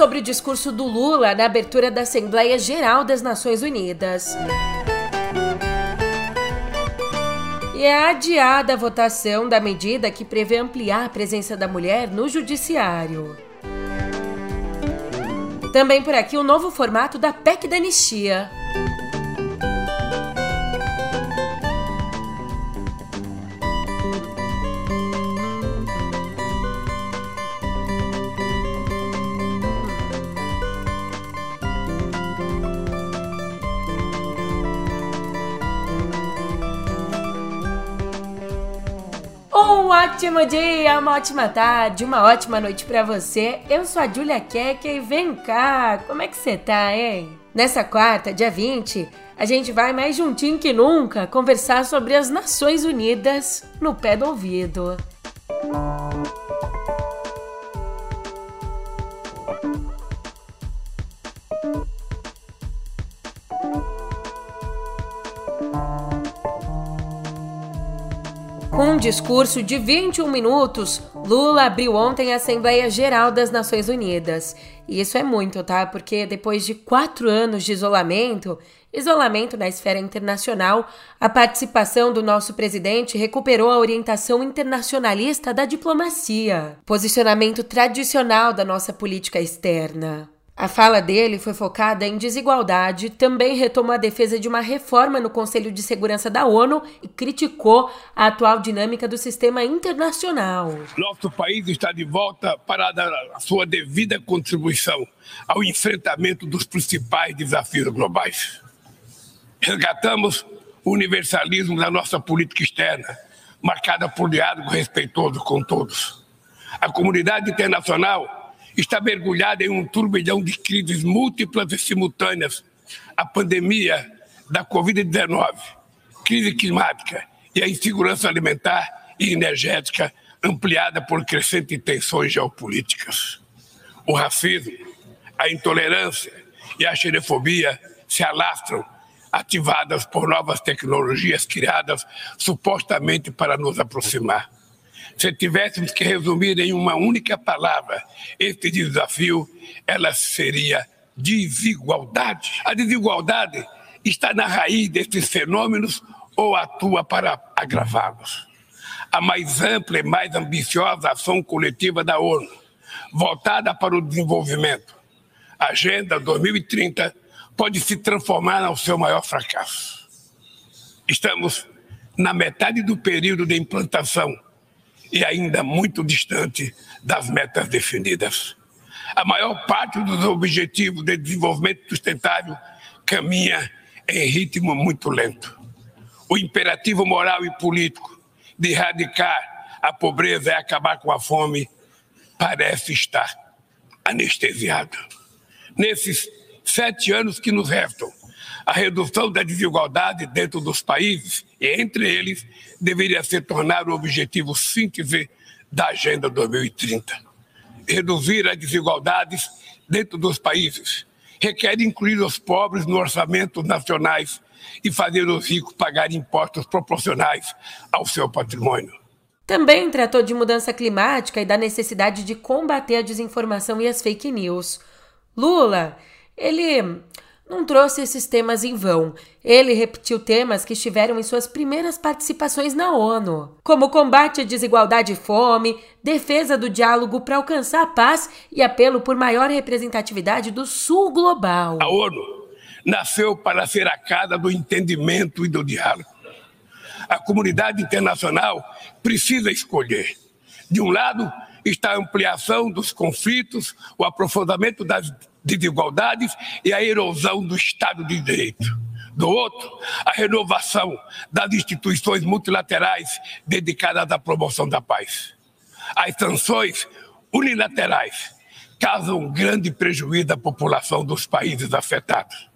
sobre o discurso do Lula na abertura da Assembleia Geral das Nações Unidas. E é adiada a votação da medida que prevê ampliar a presença da mulher no judiciário. Também por aqui o novo formato da PEC da Anistia. Um ótimo dia, uma ótima tarde, uma ótima noite para você. Eu sou a Julia Keke e vem cá, como é que você tá, hein? Nessa quarta, dia 20, a gente vai mais juntinho que nunca conversar sobre as Nações Unidas no pé do ouvido. Música discurso de 21 minutos, Lula abriu ontem a Assembleia Geral das Nações Unidas. E isso é muito, tá? Porque depois de quatro anos de isolamento, isolamento na esfera internacional, a participação do nosso presidente recuperou a orientação internacionalista da diplomacia, posicionamento tradicional da nossa política externa. A fala dele foi focada em desigualdade, também retomou a defesa de uma reforma no Conselho de Segurança da ONU e criticou a atual dinâmica do sistema internacional. Nosso país está de volta para dar a sua devida contribuição ao enfrentamento dos principais desafios globais. Resgatamos o universalismo da nossa política externa, marcada por diálogo respeitoso com todos. A comunidade internacional está mergulhada em um turbilhão de crises múltiplas e simultâneas. A pandemia da Covid-19, crise climática e a insegurança alimentar e energética ampliada por crescentes tensões geopolíticas. O racismo, a intolerância e a xenofobia se alastram, ativadas por novas tecnologias criadas supostamente para nos aproximar. Se tivéssemos que resumir em uma única palavra este desafio, ela seria desigualdade. A desigualdade está na raiz desses fenômenos ou atua para agravá-los. A mais ampla e mais ambiciosa ação coletiva da ONU, voltada para o desenvolvimento, Agenda 2030, pode se transformar no seu maior fracasso. Estamos na metade do período de implantação e ainda muito distante das metas definidas. A maior parte dos objetivos de desenvolvimento sustentável caminha em ritmo muito lento. O imperativo moral e político de erradicar a pobreza e acabar com a fome parece estar anestesiado. Nesses sete anos que nos restam, a redução da desigualdade dentro dos países e entre eles deveria ser tornar o objetivo síntese da Agenda 2030. Reduzir as desigualdades dentro dos países requer incluir os pobres no orçamento nacionais e fazer os ricos pagar impostos proporcionais ao seu patrimônio. Também tratou de mudança climática e da necessidade de combater a desinformação e as fake news. Lula, ele não trouxe esses temas em vão. Ele repetiu temas que estiveram em suas primeiras participações na ONU, como combate à desigualdade e fome, defesa do diálogo para alcançar a paz e apelo por maior representatividade do Sul global. A ONU nasceu para ser a casa do entendimento e do diálogo. A comunidade internacional precisa escolher. De um lado, está a ampliação dos conflitos, o aprofundamento das desigualdades e a erosão do Estado de Direito. Do outro, a renovação das instituições multilaterais dedicadas à promoção da paz. As sanções unilaterais causam grande prejuízo à população dos países afetados.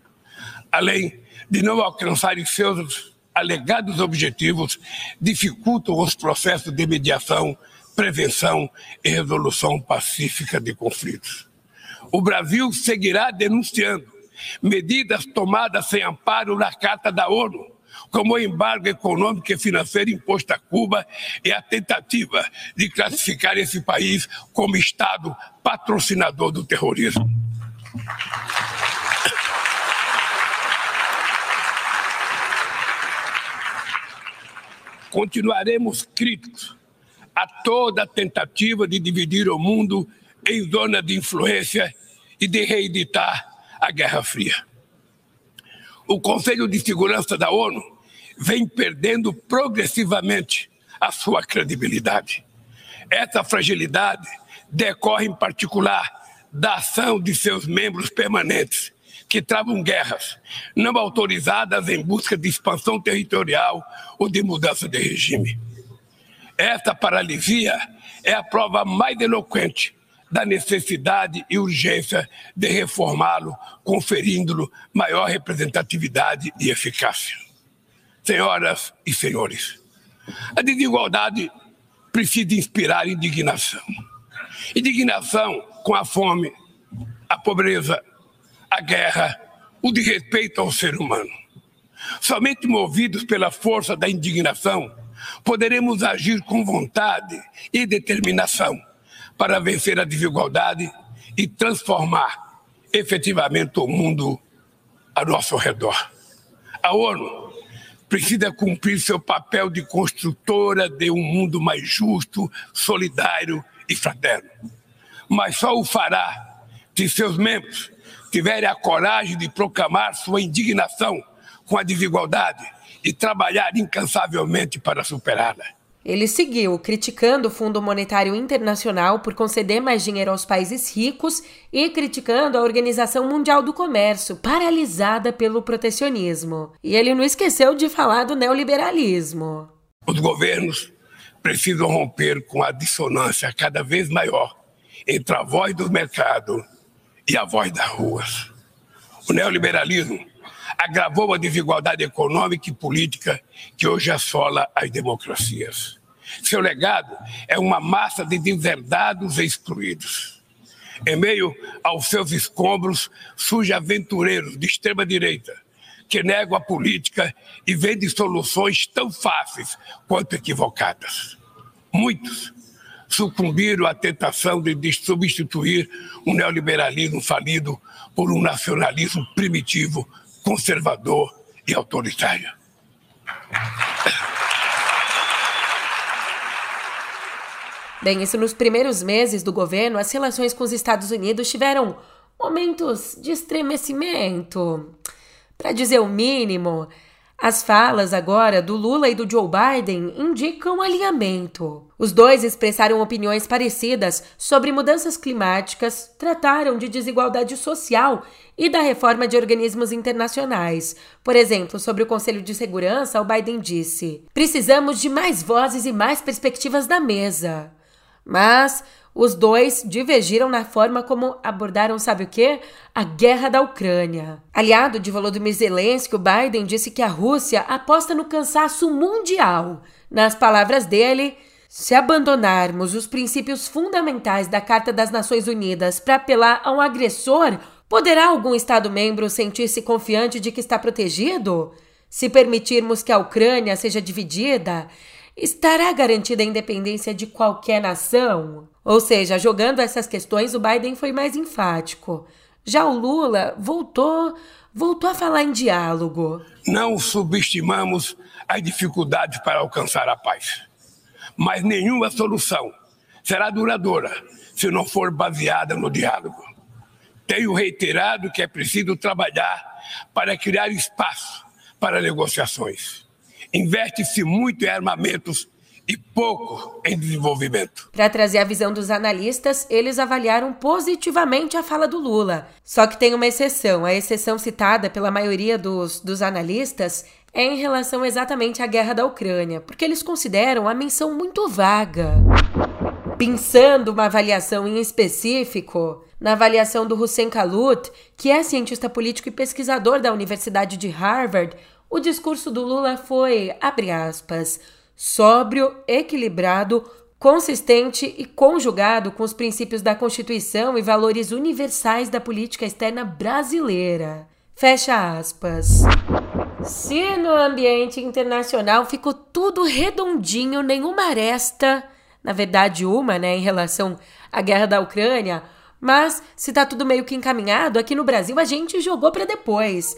Além de não alcançarem seus alegados objetivos, dificultam os processos de mediação, prevenção e resolução pacífica de conflitos o Brasil seguirá denunciando medidas tomadas sem amparo na Carta da ONU, como o embargo econômico e financeiro imposto a Cuba e a tentativa de classificar esse país como Estado patrocinador do terrorismo. Continuaremos críticos a toda tentativa de dividir o mundo em zona de influência e de reeditar a Guerra Fria. O Conselho de Segurança da ONU vem perdendo progressivamente a sua credibilidade. Essa fragilidade decorre, em particular, da ação de seus membros permanentes, que travam guerras não autorizadas em busca de expansão territorial ou de mudança de regime. Esta paralisia é a prova mais eloquente da necessidade e urgência de reformá-lo, conferindo-lhe maior representatividade e eficácia. Senhoras e senhores, a desigualdade precisa inspirar indignação. Indignação com a fome, a pobreza, a guerra, o desrespeito ao ser humano. Somente movidos pela força da indignação, poderemos agir com vontade e determinação para vencer a desigualdade e transformar efetivamente o mundo a nosso redor. A ONU precisa cumprir seu papel de construtora de um mundo mais justo, solidário e fraterno. Mas só o fará se seus membros tiverem a coragem de proclamar sua indignação com a desigualdade e trabalhar incansavelmente para superá-la. Ele seguiu criticando o Fundo Monetário Internacional por conceder mais dinheiro aos países ricos e criticando a Organização Mundial do Comércio, paralisada pelo protecionismo. E ele não esqueceu de falar do neoliberalismo. Os governos precisam romper com a dissonância cada vez maior entre a voz do mercado e a voz das ruas. O neoliberalismo agravou a desigualdade econômica e política que hoje assola as democracias. Seu legado é uma massa de deserdados e excluídos. Em meio aos seus escombros, surgem aventureiros de extrema-direita que negam a política e vendem soluções tão fáceis quanto equivocadas. Muitos sucumbiram à tentação de substituir um neoliberalismo falido por um nacionalismo primitivo conservador e autoritário. Bem, isso nos primeiros meses do governo, as relações com os Estados Unidos tiveram momentos de estremecimento. Para dizer o mínimo, as falas agora do Lula e do Joe Biden indicam alinhamento. Os dois expressaram opiniões parecidas sobre mudanças climáticas, trataram de desigualdade social e da reforma de organismos internacionais. Por exemplo, sobre o Conselho de Segurança, o Biden disse: Precisamos de mais vozes e mais perspectivas na mesa. Mas os dois divergiram na forma como abordaram, sabe o quê? A guerra da Ucrânia. Aliado de Volodymyr Zelensky, o Biden disse que a Rússia aposta no cansaço mundial. Nas palavras dele, se abandonarmos os princípios fundamentais da Carta das Nações Unidas para apelar a um agressor, poderá algum Estado-membro sentir-se confiante de que está protegido? Se permitirmos que a Ucrânia seja dividida, estará garantida a independência de qualquer nação? Ou seja, jogando essas questões, o Biden foi mais enfático. Já o Lula voltou, voltou a falar em diálogo. Não subestimamos as dificuldades para alcançar a paz. Mas nenhuma solução será duradoura se não for baseada no diálogo. Tenho reiterado que é preciso trabalhar para criar espaço para negociações investe-se muito em armamentos e pouco em desenvolvimento. Para trazer a visão dos analistas, eles avaliaram positivamente a fala do Lula. Só que tem uma exceção. A exceção citada pela maioria dos, dos analistas é em relação exatamente à guerra da Ucrânia, porque eles consideram a menção muito vaga. Pensando uma avaliação em específico, na avaliação do Hussein Kalut, que é cientista político e pesquisador da Universidade de Harvard, o discurso do Lula foi, abre aspas, sóbrio, equilibrado, consistente e conjugado com os princípios da Constituição e valores universais da política externa brasileira. Fecha aspas. Se no ambiente internacional ficou tudo redondinho, nenhuma aresta, na verdade uma, né, em relação à guerra da Ucrânia, mas se tá tudo meio que encaminhado, aqui no Brasil a gente jogou para depois.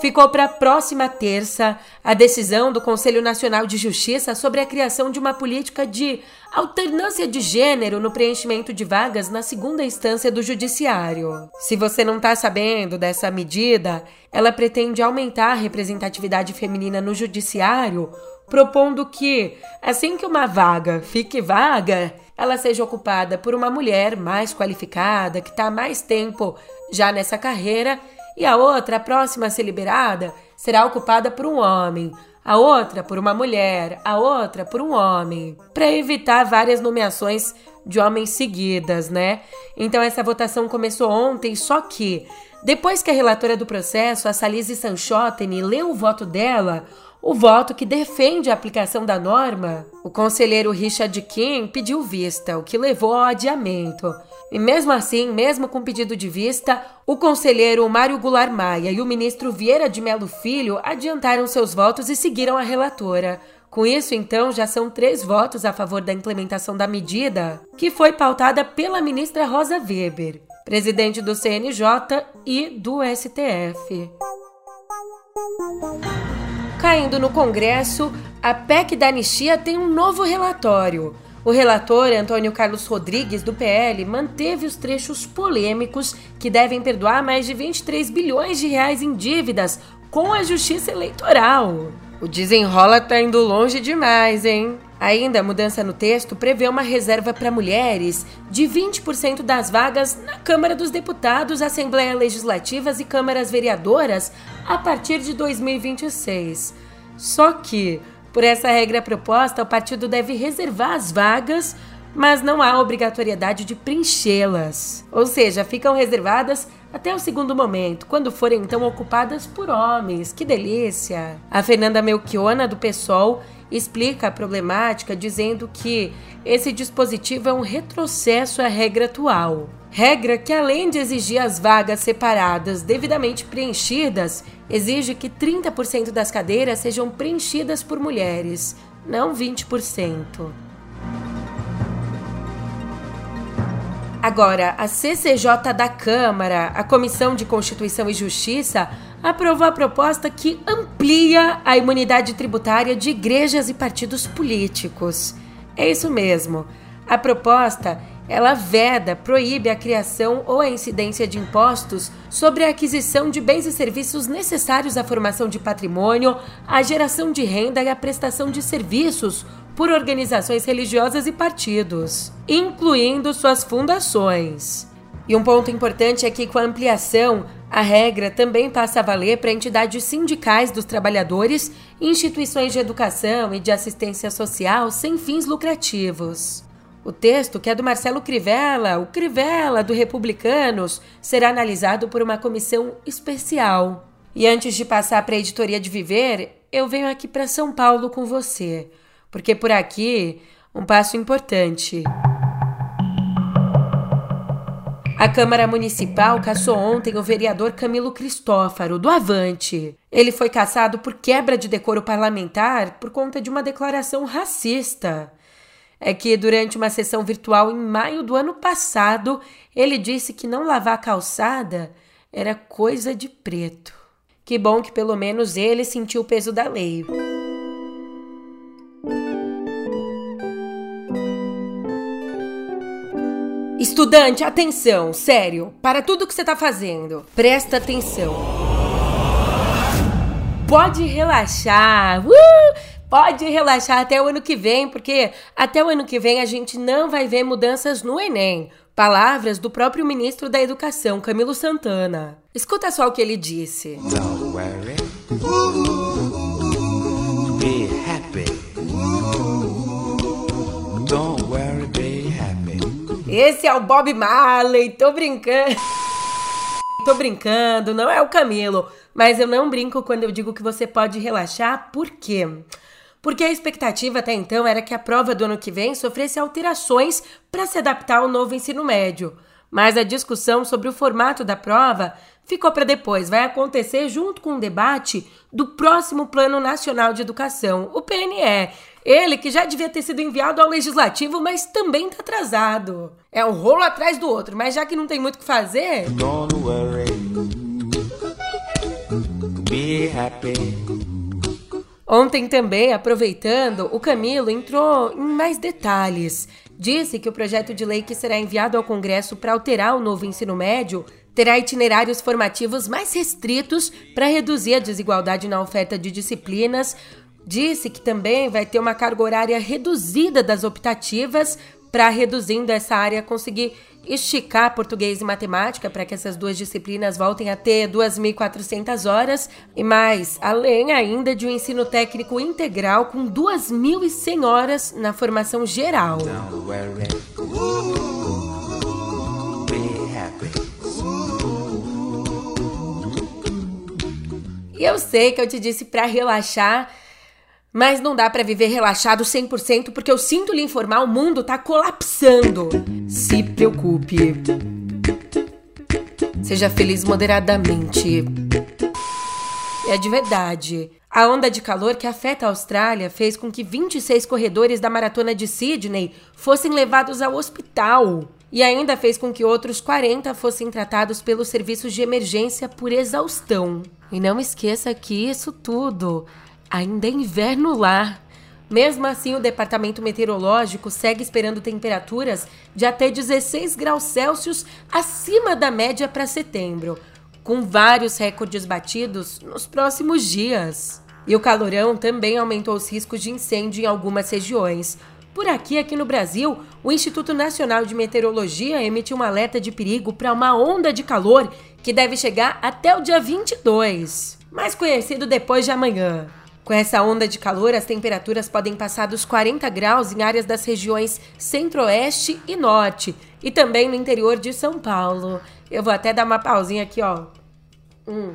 Ficou para a próxima terça a decisão do Conselho Nacional de Justiça sobre a criação de uma política de alternância de gênero no preenchimento de vagas na segunda instância do Judiciário. Se você não está sabendo dessa medida, ela pretende aumentar a representatividade feminina no Judiciário, propondo que, assim que uma vaga fique vaga, ela seja ocupada por uma mulher mais qualificada, que está mais tempo já nessa carreira e a outra, a próxima a ser liberada, será ocupada por um homem, a outra por uma mulher, a outra por um homem, para evitar várias nomeações de homens seguidas, né? Então essa votação começou ontem, só que depois que a relatora do processo, a Salise Sanchotten, leu o voto dela, o voto que defende a aplicação da norma, o conselheiro Richard Kim pediu vista, o que levou ao adiamento. E mesmo assim, mesmo com pedido de vista, o conselheiro Mário Goulart Maia e o ministro Vieira de Melo Filho adiantaram seus votos e seguiram a relatora. Com isso, então, já são três votos a favor da implementação da medida, que foi pautada pela ministra Rosa Weber, presidente do CNJ e do STF. Caindo no Congresso, a PEC da anistia tem um novo relatório. O relator Antônio Carlos Rodrigues, do PL, manteve os trechos polêmicos que devem perdoar mais de 23 bilhões de reais em dívidas com a Justiça Eleitoral. O desenrola tá indo longe demais, hein? Ainda a mudança no texto prevê uma reserva para mulheres de 20% das vagas na Câmara dos Deputados, Assembleia Legislativas e Câmaras Vereadoras a partir de 2026. Só que, por essa regra proposta, o partido deve reservar as vagas, mas não há obrigatoriedade de preenchê-las. Ou seja, ficam reservadas até o segundo momento, quando forem então ocupadas por homens. Que delícia! A Fernanda Melchiona, do PSOL, explica a problemática dizendo que esse dispositivo é um retrocesso à regra atual. Regra que, além de exigir as vagas separadas devidamente preenchidas, exige que 30% das cadeiras sejam preenchidas por mulheres, não 20%. Agora, a CCJ da Câmara, a Comissão de Constituição e Justiça, aprovou a proposta que amplia a imunidade tributária de igrejas e partidos políticos. É isso mesmo. A proposta ela veda, proíbe a criação ou a incidência de impostos sobre a aquisição de bens e serviços necessários à formação de patrimônio, à geração de renda e à prestação de serviços por organizações religiosas e partidos, incluindo suas fundações. E um ponto importante é que, com a ampliação, a regra também passa a valer para entidades sindicais dos trabalhadores instituições de educação e de assistência social sem fins lucrativos. O texto, que é do Marcelo Crivella, o Crivella do Republicanos, será analisado por uma comissão especial. E antes de passar para a editoria de Viver, eu venho aqui para São Paulo com você, porque por aqui um passo importante. A Câmara Municipal caçou ontem o vereador Camilo Cristófaro, do Avante. Ele foi caçado por quebra de decoro parlamentar por conta de uma declaração racista. É que durante uma sessão virtual em maio do ano passado, ele disse que não lavar calçada era coisa de preto. Que bom que pelo menos ele sentiu o peso da lei. Estudante, atenção, sério, para tudo que você está fazendo. Presta atenção. Pode relaxar. Uh! Pode relaxar até o ano que vem, porque até o ano que vem a gente não vai ver mudanças no Enem. Palavras do próprio ministro da Educação, Camilo Santana. Escuta só o que ele disse. Don't worry. Be happy. Don't worry, be esse é o Bob Marley, tô brincando. tô brincando, não é o Camilo. Mas eu não brinco quando eu digo que você pode relaxar, por quê? Porque a expectativa até então era que a prova do ano que vem sofresse alterações para se adaptar ao novo ensino médio. Mas a discussão sobre o formato da prova ficou para depois. Vai acontecer junto com o debate do próximo Plano Nacional de Educação, o PNE. Ele que já devia ter sido enviado ao legislativo, mas também está atrasado. É um rolo atrás do outro, mas já que não tem muito o que fazer. Don't worry. Be happy. Ontem também, aproveitando, o Camilo entrou em mais detalhes. Disse que o projeto de lei que será enviado ao Congresso para alterar o novo ensino médio terá itinerários formativos mais restritos para reduzir a desigualdade na oferta de disciplinas. Disse que também vai ter uma carga horária reduzida das optativas para reduzindo essa área conseguir esticar português e matemática para que essas duas disciplinas voltem a ter 2.400 horas e mais, além ainda de um ensino técnico integral com 2.100 horas na formação geral. E eu sei que eu te disse para relaxar, mas não dá para viver relaxado 100% porque eu sinto lhe informar, o mundo tá colapsando. Se preocupe. Seja feliz moderadamente. É de verdade. A onda de calor que afeta a Austrália fez com que 26 corredores da maratona de Sydney fossem levados ao hospital. E ainda fez com que outros 40 fossem tratados pelos serviços de emergência por exaustão. E não esqueça que isso tudo ainda é inverno lá. Mesmo assim, o departamento meteorológico segue esperando temperaturas de até 16 graus Celsius acima da média para setembro, com vários recordes batidos nos próximos dias. E o calorão também aumentou os riscos de incêndio em algumas regiões, por aqui, aqui no Brasil, o Instituto Nacional de Meteorologia emitiu um alerta de perigo para uma onda de calor que deve chegar até o dia 22, mais conhecido depois de amanhã. Com essa onda de calor, as temperaturas podem passar dos 40 graus em áreas das regiões centro-oeste e norte, e também no interior de São Paulo. Eu vou até dar uma pausinha aqui, ó. Hum.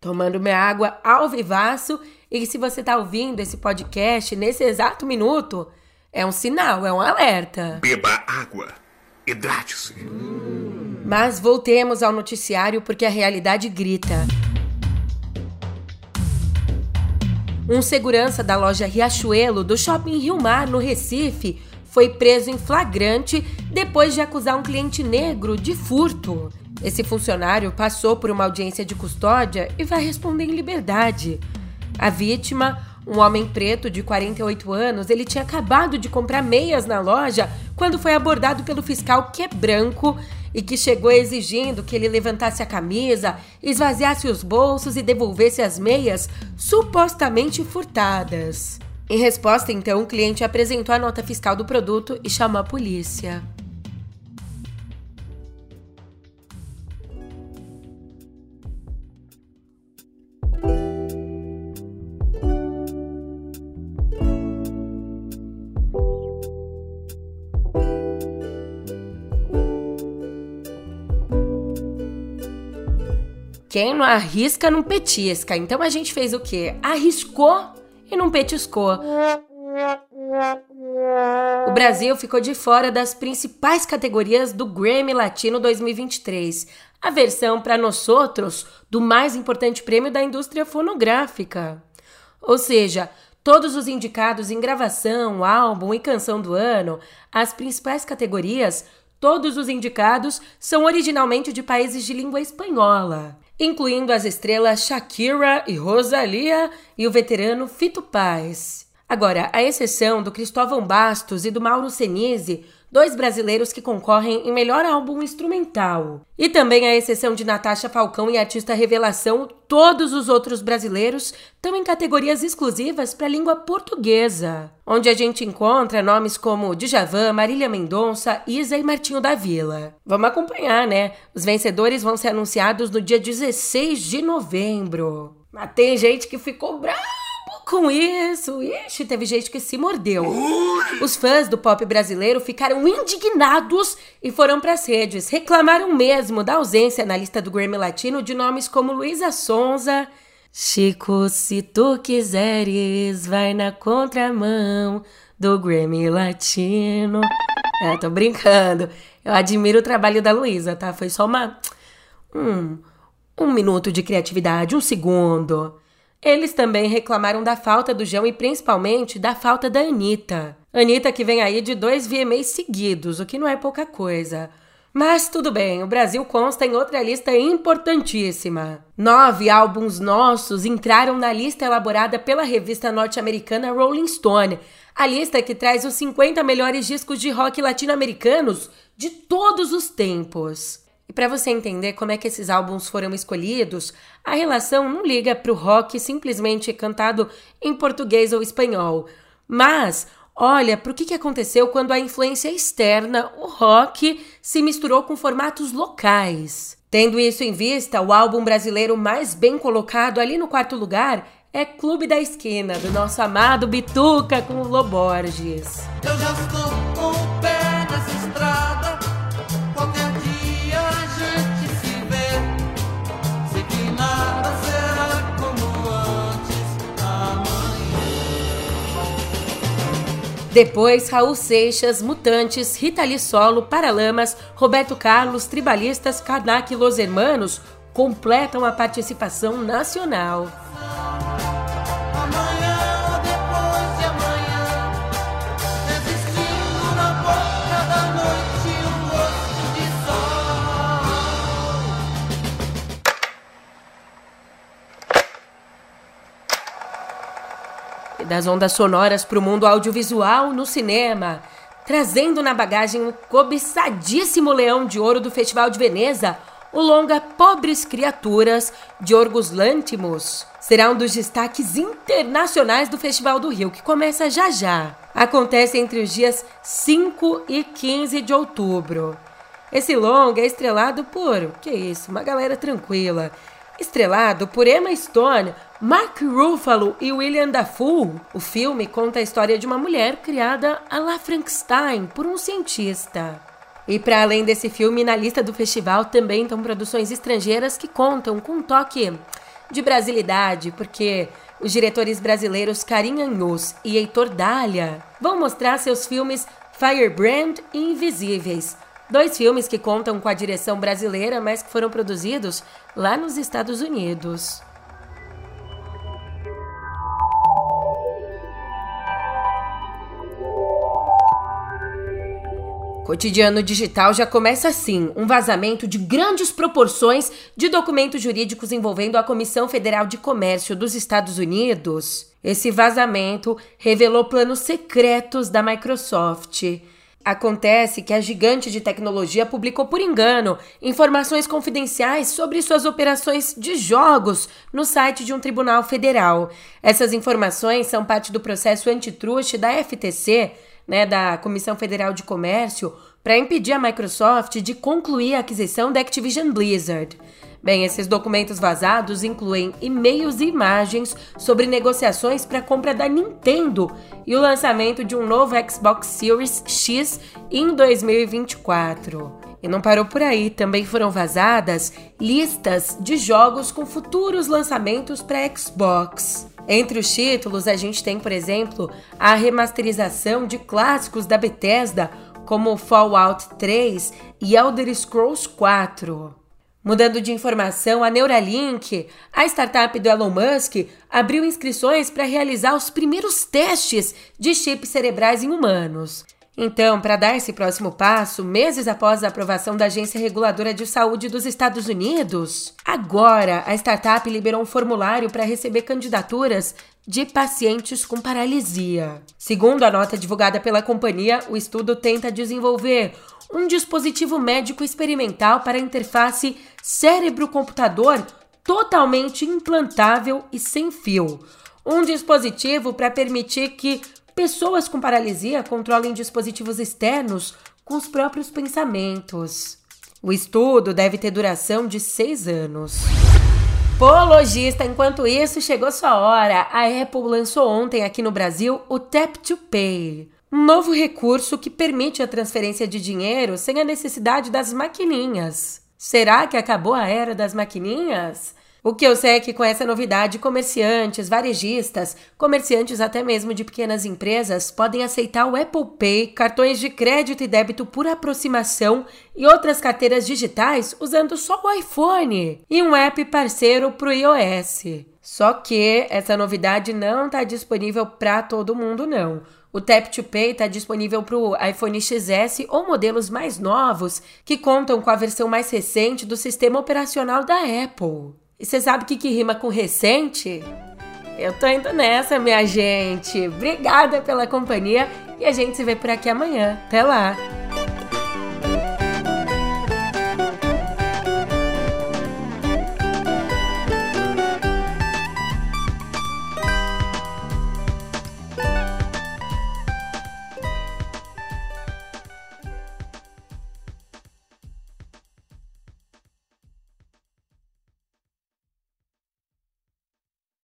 Tomando minha água ao vivaço e se você está ouvindo esse podcast nesse exato minuto, é um sinal, é um alerta. Beba água. Hidrate-se. Mas voltemos ao noticiário porque a realidade grita. Um segurança da loja Riachuelo do Shopping Rio Mar, no Recife, foi preso em flagrante depois de acusar um cliente negro de furto. Esse funcionário passou por uma audiência de custódia e vai responder em liberdade. A vítima, um homem preto de 48 anos, ele tinha acabado de comprar meias na loja quando foi abordado pelo fiscal que é branco e que chegou exigindo que ele levantasse a camisa, esvaziasse os bolsos e devolvesse as meias supostamente furtadas. Em resposta, então, o cliente apresentou a nota fiscal do produto e chamou a polícia. Quem não arrisca não petisca. Então a gente fez o quê? Arriscou e não petiscou. O Brasil ficou de fora das principais categorias do Grammy Latino 2023, a versão para nós outros do mais importante prêmio da indústria fonográfica. Ou seja, todos os indicados em gravação, álbum e canção do ano, as principais categorias, todos os indicados são originalmente de países de língua espanhola incluindo as estrelas Shakira e Rosalia e o veterano Fito Paz. Agora, a exceção do Cristóvão Bastos e do Mauro Senise, dois brasileiros que concorrem em melhor álbum instrumental. E também a exceção de Natasha Falcão e artista revelação, todos os outros brasileiros estão em categorias exclusivas para a língua portuguesa, onde a gente encontra nomes como Djavan, Marília Mendonça, Isa e Martinho da Vila. Vamos acompanhar, né? Os vencedores vão ser anunciados no dia 16 de novembro. Mas tem gente que ficou brava com isso, ixi, teve gente que se mordeu. Os fãs do pop brasileiro ficaram indignados e foram para as redes. Reclamaram mesmo da ausência na lista do Grammy Latino de nomes como Luísa Sonza. Chico, se tu quiseres, vai na contramão do Grammy Latino. É, tô brincando. Eu admiro o trabalho da Luísa, tá? Foi só uma. Um, um minuto de criatividade, um segundo. Eles também reclamaram da falta do João e principalmente da falta da Anitta. Anitta que vem aí de dois VMAs seguidos, o que não é pouca coisa. Mas tudo bem, o Brasil consta em outra lista importantíssima. Nove álbuns nossos entraram na lista elaborada pela revista norte-americana Rolling Stone, a lista que traz os 50 melhores discos de rock latino-americanos de todos os tempos. E para você entender como é que esses álbuns foram escolhidos, a relação não liga para o rock simplesmente cantado em português ou espanhol, mas olha para o que aconteceu quando a influência externa, o rock, se misturou com formatos locais. Tendo isso em vista, o álbum brasileiro mais bem colocado ali no quarto lugar é Clube da Esquina, do nosso amado Bituca com o Loborges. Eu já estou com o pé nessa estrada, Depois, Raul Seixas, Mutantes, Rita Lee Solo, Paralamas, Roberto Carlos, Tribalistas, Karnak e Los Hermanos completam a participação nacional. Das ondas sonoras para o mundo audiovisual no cinema, trazendo na bagagem o cobiçadíssimo Leão de Ouro do Festival de Veneza, o longa Pobres Criaturas de Orgos Lantimos. Será um dos destaques internacionais do Festival do Rio, que começa já já. Acontece entre os dias 5 e 15 de outubro. Esse longa é estrelado por, que isso, uma galera tranquila. Estrelado por Emma Stone, Mark Ruffalo e William Dafoe, o filme conta a história de uma mulher criada a la Frankenstein por um cientista. E para além desse filme, na lista do festival também estão produções estrangeiras que contam com um toque de brasilidade, porque os diretores brasileiros Karim Anhos e Heitor Dália vão mostrar seus filmes Firebrand e Invisíveis, dois filmes que contam com a direção brasileira, mas que foram produzidos lá nos Estados Unidos. Cotidiano digital já começa assim: um vazamento de grandes proporções de documentos jurídicos envolvendo a Comissão Federal de Comércio dos Estados Unidos. Esse vazamento revelou planos secretos da Microsoft. Acontece que a gigante de tecnologia publicou por engano informações confidenciais sobre suas operações de jogos no site de um tribunal federal. Essas informações são parte do processo antitruste da FTC né, da Comissão Federal de Comércio para impedir a Microsoft de concluir a aquisição da Activision Blizzard. Bem, esses documentos vazados incluem e-mails e imagens sobre negociações para a compra da Nintendo e o lançamento de um novo Xbox Series X em 2024. E não parou por aí, também foram vazadas listas de jogos com futuros lançamentos para Xbox. Entre os títulos, a gente tem, por exemplo, a remasterização de clássicos da Bethesda, como Fallout 3 e Elder Scrolls 4. Mudando de informação, a Neuralink, a startup do Elon Musk, abriu inscrições para realizar os primeiros testes de chips cerebrais em humanos. Então, para dar esse próximo passo, meses após a aprovação da Agência Reguladora de Saúde dos Estados Unidos, agora a startup liberou um formulário para receber candidaturas de pacientes com paralisia. Segundo a nota divulgada pela companhia, o estudo tenta desenvolver um dispositivo médico experimental para interface cérebro-computador totalmente implantável e sem fio. Um dispositivo para permitir que Pessoas com paralisia controlam dispositivos externos com os próprios pensamentos. O estudo deve ter duração de seis anos. Pô, lojista, enquanto isso, chegou sua hora. A Apple lançou ontem aqui no Brasil o Tap to Pay, um novo recurso que permite a transferência de dinheiro sem a necessidade das maquininhas. Será que acabou a era das maquininhas? O que eu sei é que com essa novidade, comerciantes, varejistas, comerciantes até mesmo de pequenas empresas podem aceitar o Apple Pay, cartões de crédito e débito por aproximação e outras carteiras digitais usando só o iPhone e um app parceiro para o iOS. Só que essa novidade não está disponível para todo mundo, não. O Tap to Pay está disponível para o iPhone XS ou modelos mais novos que contam com a versão mais recente do sistema operacional da Apple. E você sabe o que, que rima com recente? Eu tô indo nessa, minha gente. Obrigada pela companhia e a gente se vê por aqui amanhã. Até lá!